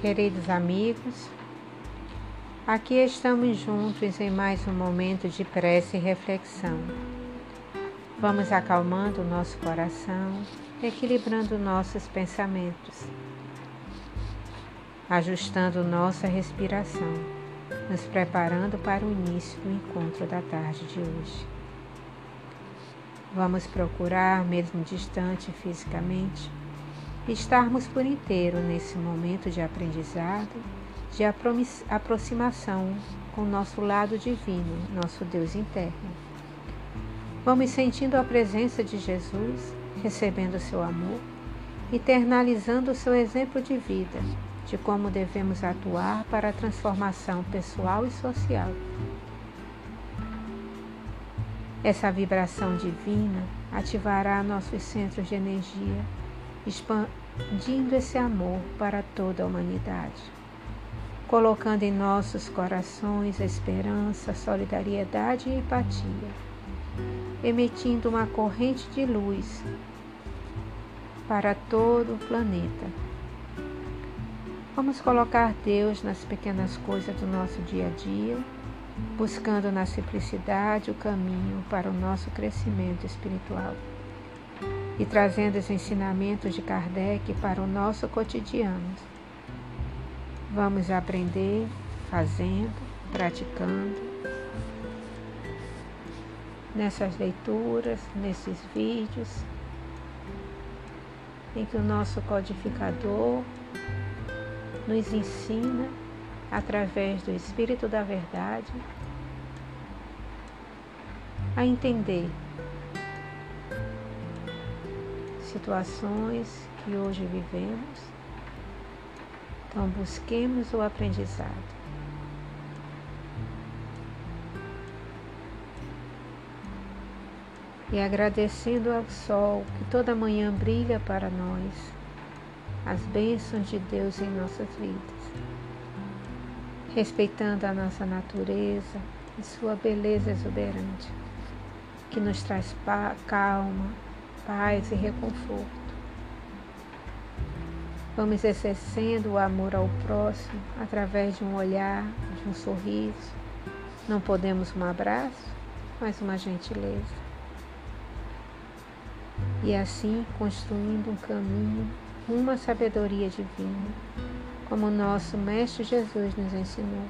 Queridos amigos, aqui estamos juntos em mais um momento de prece e reflexão. Vamos acalmando o nosso coração, equilibrando nossos pensamentos, ajustando nossa respiração, nos preparando para o início do encontro da tarde de hoje. Vamos procurar, mesmo distante fisicamente, estarmos por inteiro nesse momento de aprendizado, de aproximação com nosso lado divino, nosso Deus interno. Vamos sentindo a presença de Jesus, recebendo seu amor, internalizando o seu exemplo de vida, de como devemos atuar para a transformação pessoal e social. Essa vibração divina ativará nossos centros de energia expandindo esse amor para toda a humanidade, colocando em nossos corações esperança, solidariedade e empatia, emitindo uma corrente de luz para todo o planeta. Vamos colocar Deus nas pequenas coisas do nosso dia a dia, buscando na simplicidade o caminho para o nosso crescimento espiritual e trazendo os ensinamentos de Kardec para o nosso cotidiano. Vamos aprender fazendo, praticando, nessas leituras, nesses vídeos, em que o nosso codificador nos ensina através do Espírito da Verdade a entender situações que hoje vivemos. Então, busquemos o aprendizado. E agradecendo ao sol que toda manhã brilha para nós, as bênçãos de Deus em nossas vidas, respeitando a nossa natureza e sua beleza exuberante, que nos traz calma, paz e reconforto. Vamos exercendo o amor ao próximo através de um olhar, de um sorriso. Não podemos um abraço, mas uma gentileza. E assim construindo um caminho, uma sabedoria divina, como nosso Mestre Jesus nos ensinou.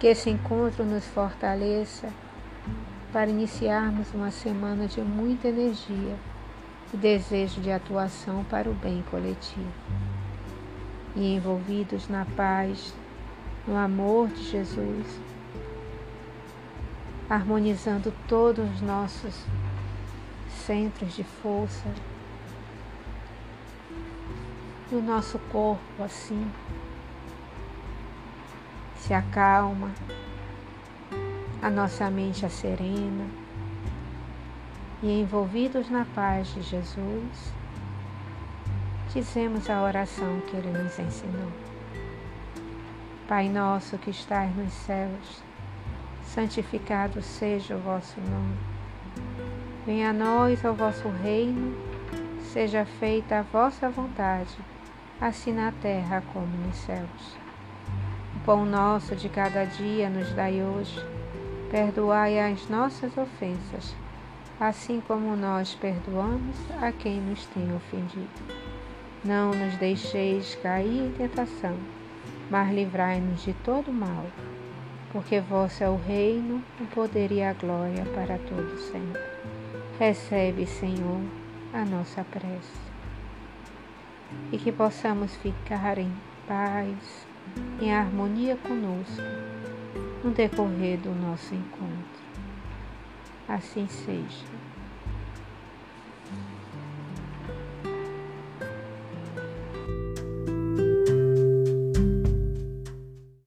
Que esse encontro nos fortaleça para iniciarmos uma semana de muita energia e desejo de atuação para o bem coletivo. E envolvidos na paz, no amor de Jesus, harmonizando todos os nossos centros de força, o nosso corpo assim se acalma, a nossa mente a serena e envolvidos na paz de Jesus, dizemos a oração que ele nos ensinou. Pai nosso que estás nos céus, santificado seja o vosso nome. Venha a nós o vosso reino, seja feita a vossa vontade, assim na terra como nos céus. O pão nosso de cada dia nos dai hoje Perdoai as nossas ofensas, assim como nós perdoamos a quem nos tem ofendido. Não nos deixeis cair em tentação, mas livrai-nos de todo mal, porque vosso é o reino, o poder e a glória para todos sempre. Recebe, Senhor, a nossa prece. E que possamos ficar em paz, em harmonia conosco no decorrer do nosso encontro. Assim seja.